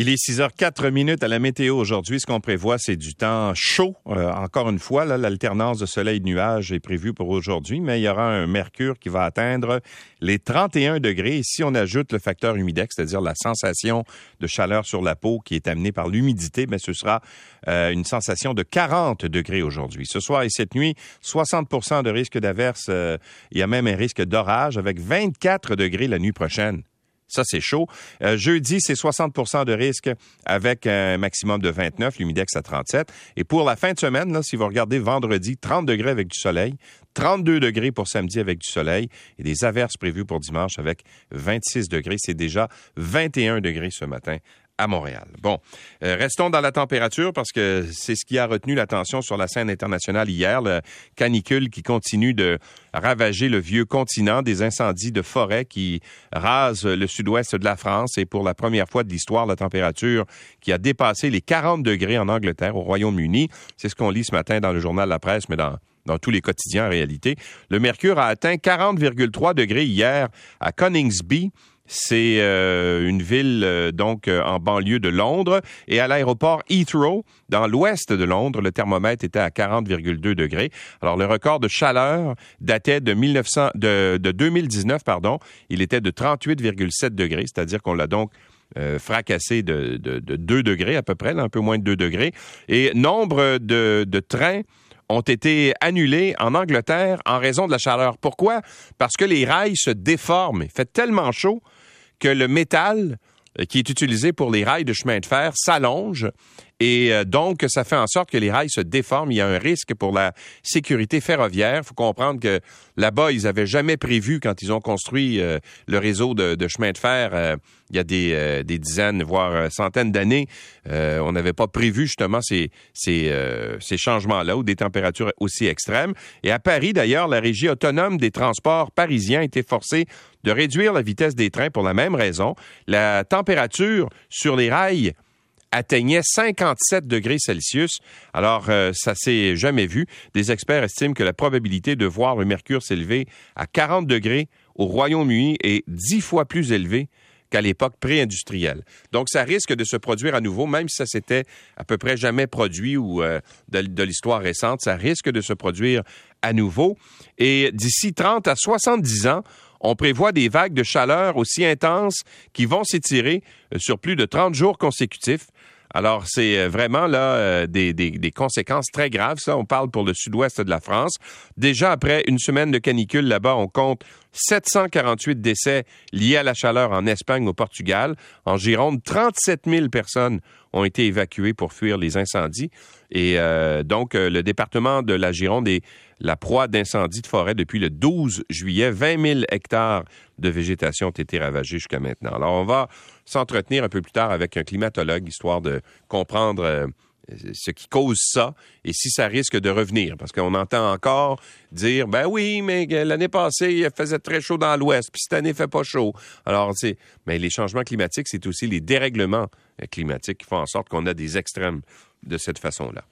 Il est 6 h 4 minutes à la météo aujourd'hui. Ce qu'on prévoit, c'est du temps chaud. Euh, encore une fois, l'alternance de soleil et de nuages est prévue pour aujourd'hui, mais il y aura un mercure qui va atteindre les 31 degrés. Si on ajoute le facteur humidex, c'est-à-dire la sensation de chaleur sur la peau qui est amenée par l'humidité, mais ce sera euh, une sensation de 40 degrés aujourd'hui. Ce soir et cette nuit, 60% de risque d'averse. Euh, il y a même un risque d'orage avec 24 degrés la nuit prochaine. Ça, c'est chaud. Euh, jeudi, c'est 60% de risque avec un maximum de 29, l'humidex à 37. Et pour la fin de semaine, là, si vous regardez vendredi, 30 degrés avec du soleil, 32 degrés pour samedi avec du soleil et des averses prévues pour dimanche avec 26 degrés. C'est déjà 21 degrés ce matin à Montréal. Bon, euh, restons dans la température parce que c'est ce qui a retenu l'attention sur la scène internationale hier, le canicule qui continue de ravager le vieux continent, des incendies de forêt qui rasent le sud-ouest de la France et pour la première fois de l'histoire, la température qui a dépassé les 40 degrés en Angleterre, au Royaume-Uni. C'est ce qu'on lit ce matin dans le journal La Presse, mais dans dans tous les quotidiens en réalité. Le mercure a atteint 40,3 degrés hier à Coningsby, c'est euh, une ville euh, donc euh, en banlieue de Londres et à l'aéroport Heathrow, dans l'ouest de Londres, le thermomètre était à 40,2 degrés. Alors le record de chaleur datait de 1900 de, 2019 pardon, il était de 38,7 degrés, c'est-à-dire qu'on l'a donc fracassé de, de, 2 degrés à peu près, un peu moins de 2 degrés. Et nombre de, de trains ont été annulés en Angleterre en raison de la chaleur. Pourquoi? Parce que les rails se déforment. Il fait tellement chaud que le métal euh, qui est utilisé pour les rails de chemin de fer s'allonge et euh, donc, ça fait en sorte que les rails se déforment. Il y a un risque pour la sécurité ferroviaire. Il faut comprendre que là-bas, ils n'avaient jamais prévu, quand ils ont construit euh, le réseau de, de chemin de fer, euh, il y a des, des dizaines, voire centaines d'années, on n'avait pas prévu justement ces, ces, ces changements-là ou des températures aussi extrêmes. Et à Paris, d'ailleurs, la régie autonome des transports parisiens a été forcée de réduire la vitesse des trains pour la même raison. La température sur les rails atteignait 57 degrés Celsius. Alors, euh, ça s'est jamais vu. Des experts estiment que la probabilité de voir le mercure s'élever à 40 degrés au Royaume-Uni est dix fois plus élevée qu'à l'époque pré-industrielle. Donc, ça risque de se produire à nouveau, même si ça s'était à peu près jamais produit ou euh, de, de l'histoire récente, ça risque de se produire à nouveau. Et d'ici 30 à 70 ans, on prévoit des vagues de chaleur aussi intenses qui vont s'étirer euh, sur plus de 30 jours consécutifs. Alors, c'est euh, vraiment là euh, des, conséquences très graves. Ça, on parle pour le sud-ouest de la France. Déjà, après une semaine de canicule là-bas, on compte 748 décès liés à la chaleur en Espagne, au Portugal. En Gironde, 37 000 personnes ont été évacuées pour fuir les incendies. Et donc, le département de la Gironde est la proie d'incendies de forêt depuis le 12 juillet. 20 000 hectares de végétation ont été ravagés jusqu'à maintenant. Alors, on va s'entretenir un peu plus tard avec un climatologue, histoire de comprendre euh, ce qui cause ça et si ça risque de revenir. Parce qu'on entend encore dire, ben oui, mais l'année passée, il faisait très chaud dans l'Ouest, puis cette année, il fait pas chaud. Alors, c'est, mais les changements climatiques, c'est aussi les dérèglements euh, climatiques qui font en sorte qu'on a des extrêmes de cette façon-là.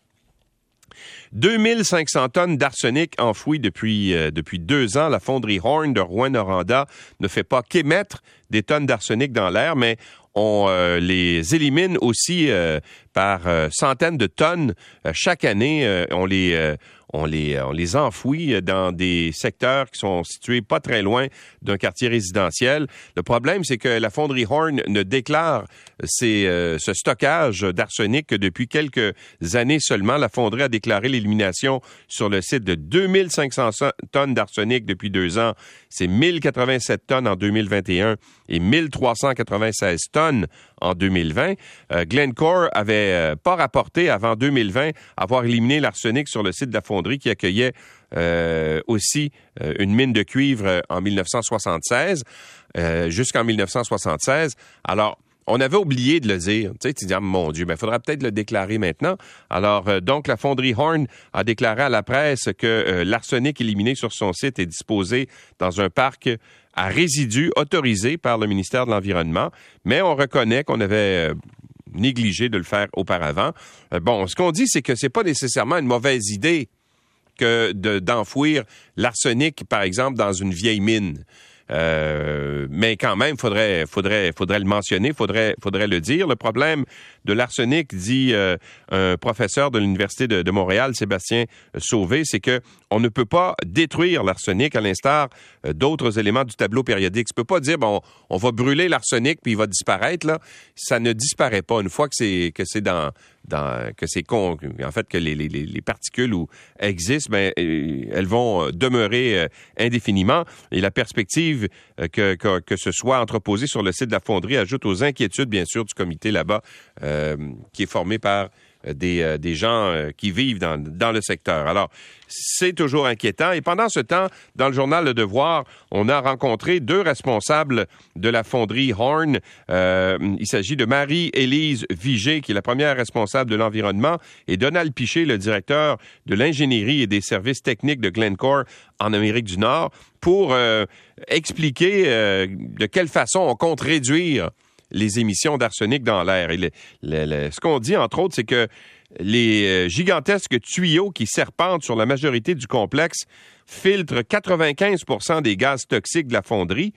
2500 tonnes d'arsenic enfouies depuis, euh, depuis deux ans. La fonderie Horn de Rouen-Noranda ne fait pas qu'émettre des tonnes d'arsenic dans l'air, mais on euh, les élimine aussi euh, par centaines de tonnes chaque année. on les on les, on les enfouit dans des secteurs qui sont situés pas très loin d'un quartier résidentiel. Le problème, c'est que la fonderie Horn ne déclare euh, ce stockage d'arsenic que depuis quelques années seulement. La fonderie a déclaré l'élimination sur le site de 2500 tonnes d'arsenic depuis deux ans. C'est 1087 tonnes en 2021 et 1396 tonnes en 2020. Euh, Glencore avait euh, pas rapporté avant 2020 avoir éliminé l'arsenic sur le site de la fonderie qui accueillait euh, aussi euh, une mine de cuivre en 1976, jusqu'en 1976. Alors, on avait oublié de le dire. Tu sais, tu dis, ah, mon Dieu, il ben, faudra peut-être le déclarer maintenant. Alors, donc, la fonderie Horn a déclaré à la presse que l'arsenic éliminé sur son site est disposé dans un parc à résidus autorisé par le ministère de l'Environnement, mais on reconnaît qu'on avait euh, négligé de le faire auparavant. Euh, bon, ce qu'on dit, c'est que c'est pas nécessairement une mauvaise idée que d'enfouir l'arsenic, par exemple, dans une vieille mine. Euh, mais quand même, faudrait, faudrait, faudrait le mentionner, faudrait, faudrait le dire. Le problème de l'arsenic, dit euh, un professeur de l'université de, Montréal, Sébastien Sauvé, c'est que on ne peut pas détruire l'arsenic à l'instar euh, d'autres éléments du tableau périodique. Tu peux pas dire bon, on va brûler l'arsenic puis il va disparaître. Ça ne disparaît pas une fois que c'est dans que c'est con, en fait que les, particules existent, ben, euh, elles vont demeurer indéfiniment. Et la perspective que, que, ce soit entreposé sur le site de la fonderie ajoute aux inquiétudes, bien sûr, du comité là-bas, qui est formé par euh, euh, des, gens euh, qui vivent dans, dans le secteur. Alors, c'est toujours inquiétant. Et pendant ce temps, dans le journal Le Devoir, on a rencontré deux responsables de la fonderie Horn. il s'agit de Marie-Élise Vigé, qui est la première responsable de l'environnement, et Donald Piché, le directeur de l'ingénierie et des services techniques de Glencore en Amérique du Nord, pour expliquer de quelle façon on compte réduire les émissions d'arsenic dans l'air. Ce qu'on dit, entre autres, c'est que les euh, gigantesques tuyaux qui serpentent sur la majorité du complexe filtrent 95% des gaz toxiques de la fonderie.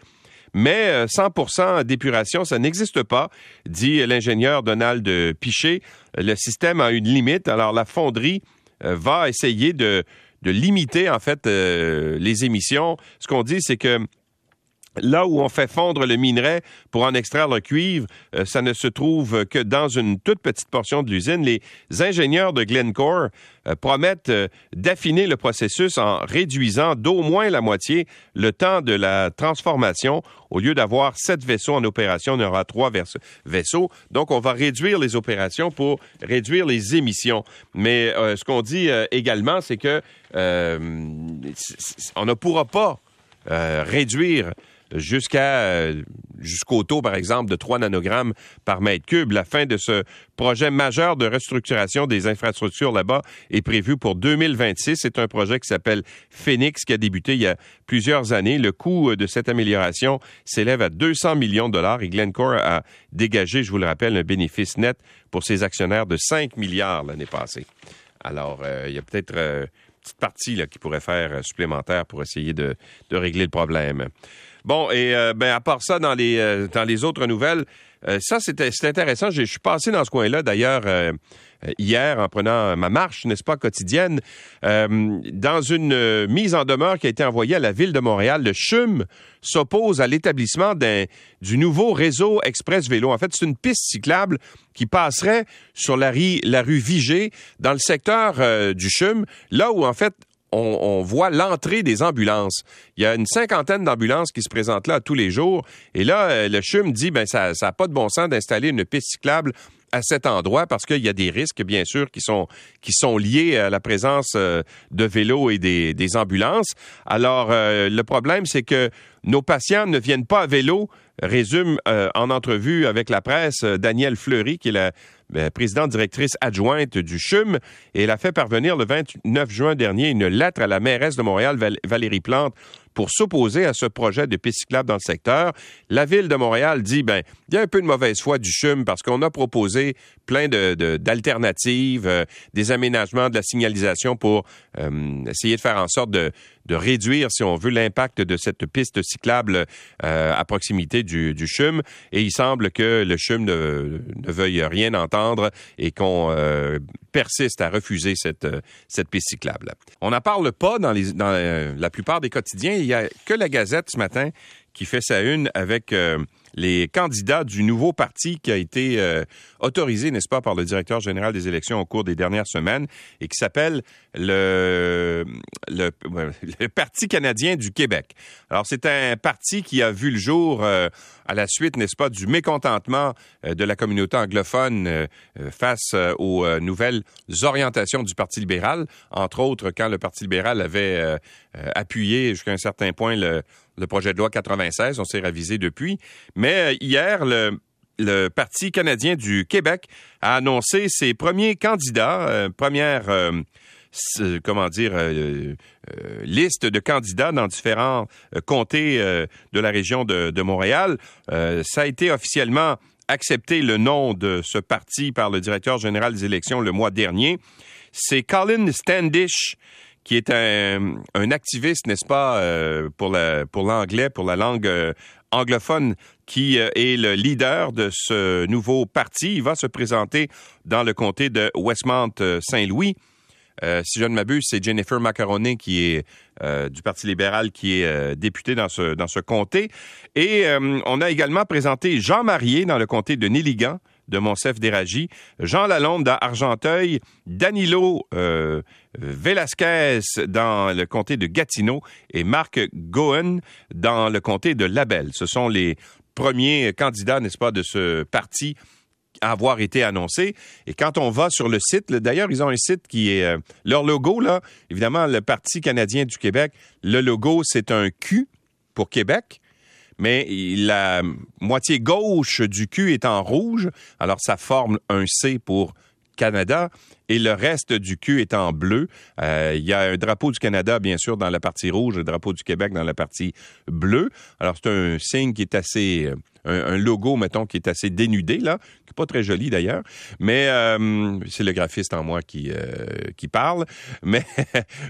Mais 100% euh, d'épuration, ça n'existe pas, dit l'ingénieur Donald Piché. Le système a une limite. Alors la fonderie euh, va essayer de, limiter en fait les émissions. Ce qu'on dit, c'est que Là où on fait fondre le minerai pour en extraire le cuivre, euh, ça ne se trouve que dans une toute petite portion de l'usine. Les ingénieurs de Glencore euh, promettent euh, d'affiner le processus en réduisant d'au moins la moitié le temps de la transformation. Au lieu d'avoir sept vaisseaux en opération, on aura trois vaisseaux. Donc, on va réduire les opérations pour réduire les émissions. Mais ce qu'on dit également, c'est que on ne pourra pas réduire jusqu'à euh, jusqu'au taux, par exemple, de 3 nanogrammes par mètre cube. La fin de ce projet majeur de restructuration des infrastructures là-bas est prévue pour 2026. C'est un projet qui s'appelle Phoenix, qui a débuté il y a plusieurs années. Le coût de cette amélioration s'élève à 200 millions de dollars et Glencore a dégagé, je vous le rappelle, un bénéfice net pour ses actionnaires de 5 milliards l'année passée. Alors, euh, il y a peut-être euh, une petite partie là, qui pourrait faire supplémentaire pour essayer de, de régler le problème. Bon, et euh, ben, à part ça, dans les, euh, dans les autres nouvelles, euh, ça, c'était intéressant. Je suis passé dans ce coin-là, d'ailleurs, hier, en prenant ma marche, n'est-ce pas, quotidienne, dans une mise en demeure qui a été envoyée à la Ville de Montréal. Le CHUM s'oppose à l'établissement du nouveau réseau Express Vélo. En fait, c'est une piste cyclable qui passerait sur la, la rue Vigée, dans le secteur du CHUM, là où, en fait, on, voit l'entrée des ambulances. Il y a une cinquantaine d'ambulances qui se présentent là tous les jours. Et là, euh, le CHUM dit, ben ça n'a pas de bon sens d'installer une piste cyclable à cet endroit parce qu'il y a des risques, bien sûr, qui sont, qui sont liés à la présence euh, de vélos et des, ambulances. Alors, euh, le problème, c'est que nos patients ne viennent pas à vélo, résume en entrevue avec la presse Danielle Fleury, qui est la présidente directrice adjointe du CHUM, et elle a fait parvenir le 29 juin dernier une lettre à la mairesse de Montréal, Valérie Plante, pour s'opposer à ce projet de piste cyclable dans le secteur. La ville de Montréal dit, ben, il y a un peu de mauvaise foi du CHUM parce qu'on a proposé plein d'alternatives, de, euh, des aménagements de la signalisation pour euh, essayer de faire en sorte de, de réduire, si on veut, l'impact de cette piste cyclable euh, à proximité du, du, CHUM. Et il semble que le CHUM ne, ne veuille rien entendre et qu'on persiste à refuser cette, cette piste cyclable. On n'en parle pas dans, la plupart des quotidiens. Il n'y a que la Gazette ce matin qui fait sa une avec les candidats du nouveau parti qui a été euh, autorisé, n'est-ce pas, par le directeur général des élections au cours des dernières semaines et qui s'appelle le, le, Parti canadien du Québec. Alors, c'est un parti qui a vu le jour euh, à la suite, n'est-ce pas, du mécontentement euh, de la communauté anglophone face aux nouvelles orientations du Parti libéral, entre autres quand le Parti libéral avait appuyé jusqu'à un certain point le le projet de loi 96. On s'est ravisé depuis. Mais euh, hier, le, Parti canadien du Québec a annoncé ses premiers candidats, euh, première, euh, comment dire, liste de candidats dans différents comtés de la région de, de Montréal. ça a été officiellement accepté le nom de ce parti par le directeur général des élections le mois dernier. C'est Colin Standish qui est un, activiste, n'est-ce pas, euh, pour l'anglais, pour la langue euh, anglophone, qui est le leader de ce nouveau parti. Il va se présenter dans le comté de Westmount-Saint-Louis. si je ne m'abuse, c'est Jennifer Macaroni qui est du Parti libéral qui est députée dans ce dans ce comté. Et on a également présenté Jean Marié dans le comté de Néligan de Monsef d'Éragie, Jean Lalonde d'Argenteuil, Danilo euh, Velasquez dans le comté de Gatineau et Marc Goen dans le comté de Labelle. Ce sont les premiers candidats, n'est-ce pas, de ce parti à avoir été annoncé. Et quand on va sur le site, d'ailleurs, ils ont un site qui est... Euh, leur logo, évidemment, le Parti canadien du Québec, le logo, c'est un Q pour Québec mais la moitié gauche du cul est en rouge, alors ça forme un C pour Canada et le reste du cul est en bleu. Euh, il y a un drapeau du Canada, bien sûr, dans la partie rouge, le drapeau du Québec dans la partie bleue. Alors, c'est un signe qui est assez... Euh, un, logo, mettons, qui est assez dénudé, là, qui n'est pas très joli d'ailleurs, mais euh, c'est le graphiste en moi qui, qui parle. Mais,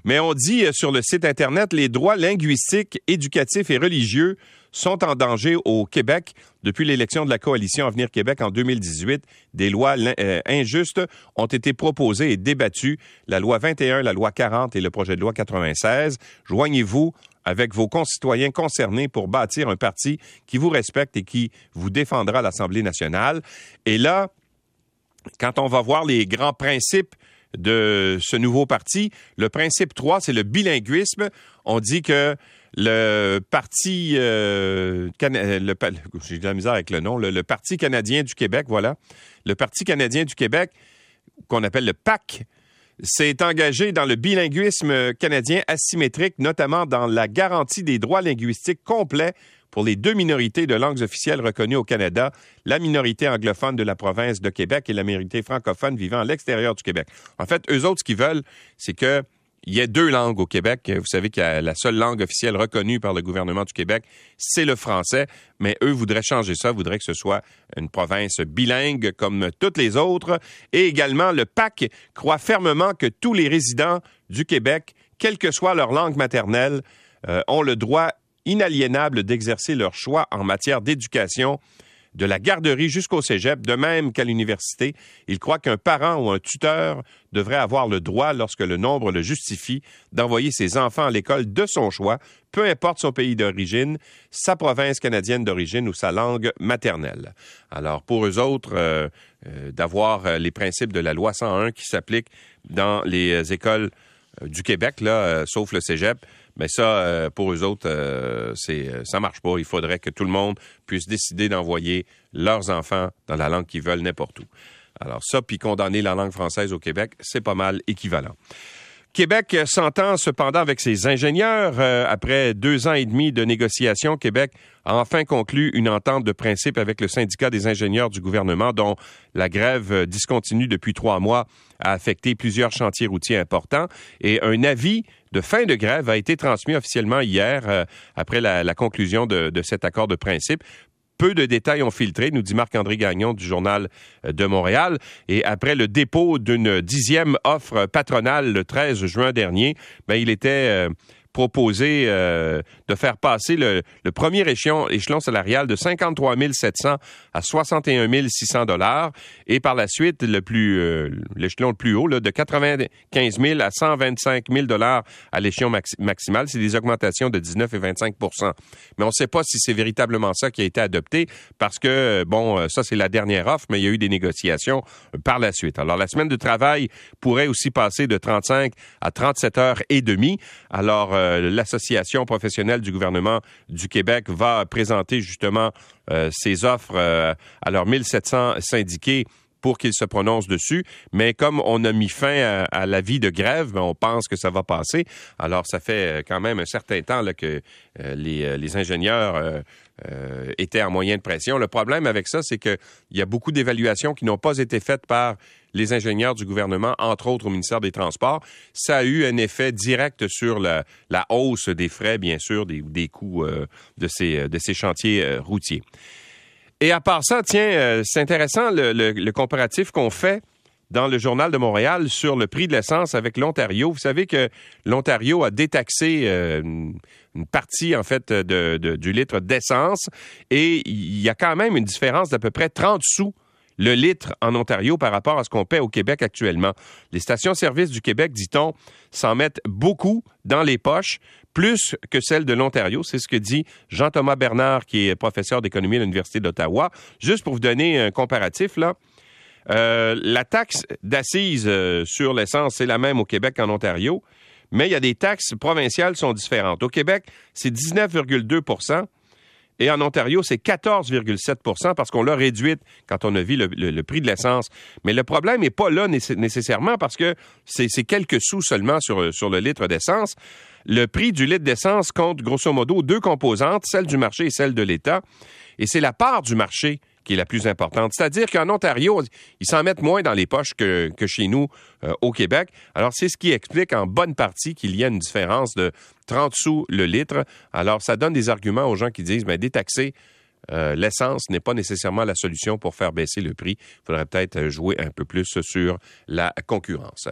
mais on dit sur le site Internet, les droits linguistiques, éducatifs et religieux sont en danger au Québec depuis l'élection de la coalition Avenir Québec en 2018. Des lois euh, injustes ont été proposées et débattues. La loi 21, la loi 40 et le projet de loi 96. Joignez-vous avec vos concitoyens concernés pour bâtir un parti qui vous respecte et qui vous défendra à l'Assemblée nationale. Et là, quand on va voir les grands principes de ce nouveau parti, le principe 3, c'est le bilinguisme. On dit que le parti euh, euh, j'ai de la misère avec le nom, le, Parti canadien du Québec, voilà. Le Parti canadien du Québec, qu'on appelle le PAC, s'est engagé dans le bilinguisme canadien asymétrique, notamment dans la garantie des droits linguistiques complets pour les deux minorités de langues officielles reconnues au Canada, la minorité anglophone de la province de Québec et la minorité francophone vivant à l'extérieur du Québec. En fait, eux autres, ce qu'ils veulent, c'est que il y a deux langues au Québec. Vous savez que la seule langue officielle reconnue par le gouvernement du Québec, c'est le français. Mais eux voudraient changer ça, voudraient que ce soit une province bilingue comme toutes les autres. Et également, le PAC croit fermement que tous les résidents du Québec, quelle que soit leur langue maternelle, euh, ont le droit inaliénable d'exercer leur choix en matière d'éducation de la garderie jusqu'au cégep, de même qu'à l'université. Il croit qu'un parent ou un tuteur devrait avoir le droit, lorsque le nombre le justifie, d'envoyer ses enfants à l'école de son choix, peu importe son pays d'origine, sa province canadienne d'origine ou sa langue maternelle. Alors, pour eux autres, euh, euh, d'avoir euh, les principes de la loi 101 qui s'appliquent dans les écoles du Québec, là, sauf le cégep, mais ça, euh, pour eux autres, euh, c'est euh, ça marche pas. Il faudrait que tout le monde puisse décider d'envoyer leurs enfants dans la langue qu'ils veulent n'importe où. Alors ça, puis condamner la langue française au Québec, c'est pas mal équivalent. Québec s'entend cependant avec ses ingénieurs. après deux ans et demi de négociations, Québec a enfin conclu une entente de principe avec le syndicat des ingénieurs du gouvernement dont la grève discontinue depuis trois mois a affecté plusieurs chantiers routiers importants et un avis de fin de grève a été transmis officiellement hier euh, après la, conclusion de, cet accord de principe peu de détails ont filtré, nous dit Marc-André Gagnon du Journal euh, de Montréal. Et après le dépôt d'une dixième offre patronale le 13 juin dernier, ben, il était euh, proposé euh, de faire passer le, premier échelon, salarial de 53 700 à 61 600 dollars et par la suite plus euh, l'échelon le plus haut de 95 000 à 125 000 dollars à l'échelon maximal. C'est des augmentations de 19 et 25% Mais on ne sait pas si c'est véritablement ça qui a été adopté parce que bon, ça c'est la dernière offre, mais il y a eu des négociations par la suite. Alors la semaine de travail pourrait aussi passer de 35 à 37 heures et demie. Alors euh, l'association professionnelle du gouvernement du Québec va présenter justement euh, ses offres euh, à leurs 1700 syndiqués pour qu'ils se prononcent dessus. Mais comme on a mis fin à, la vie de grève, ben, on pense que ça va passer. Alors, ça fait quand même un certain temps que les, ingénieurs étaient en moyen de pression. Le problème avec ça, c'est qu'il y a beaucoup d'évaluations qui n'ont pas été faites par les ingénieurs du gouvernement, entre autres au ministère des Transports. Ça a eu un effet direct sur la, hausse des frais, bien sûr, des, des coûts euh, de, ces, de ces chantiers euh, routiers. Et à part ça, tiens, euh, c'est intéressant le, comparatif qu'on fait dans le journal de Montréal sur le prix de l'essence avec l'Ontario. Vous savez que l'Ontario a détaxé euh, une partie, en fait, de, du litre d'essence et il y a quand même une différence d'à peu près 30 sous le litre en Ontario par rapport à ce qu'on paie au Québec actuellement. Les stations-service du Québec, dit-on, s'en mettent beaucoup dans les poches, plus que celles de l'Ontario. C'est ce que dit Jean-Thomas Bernard, qui est professeur d'économie à l'Université d'Ottawa. Juste pour vous donner un comparatif, là, euh, la taxe d'assises euh, sur l'essence, c'est la même au Québec qu'en Ontario, mais il y a des taxes provinciales qui sont différentes. Au Québec, c'est 19,2% et en Ontario, c'est 14,7% parce qu'on l'a réduite quand on a vu le, prix de l'essence. Mais le problème n'est pas là nécessairement parce que c'est quelques sous seulement sur, sur le litre d'essence. Le prix du litre d'essence compte grosso modo deux composantes, celle du marché et celle de l'État. Et c'est la part du marché qui est la plus importante. C'est-à-dire qu'en Ontario, ils s'en mettent moins dans les poches que, chez nous euh, au Québec. Alors, c'est ce qui explique en bonne partie qu'il y a une différence de 30 sous le litre. Alors, ça donne des arguments aux gens qui disent, mais détaxer euh, l'essence n'est pas nécessairement la solution pour faire baisser le prix. Il faudrait peut-être jouer un peu plus sur la concurrence.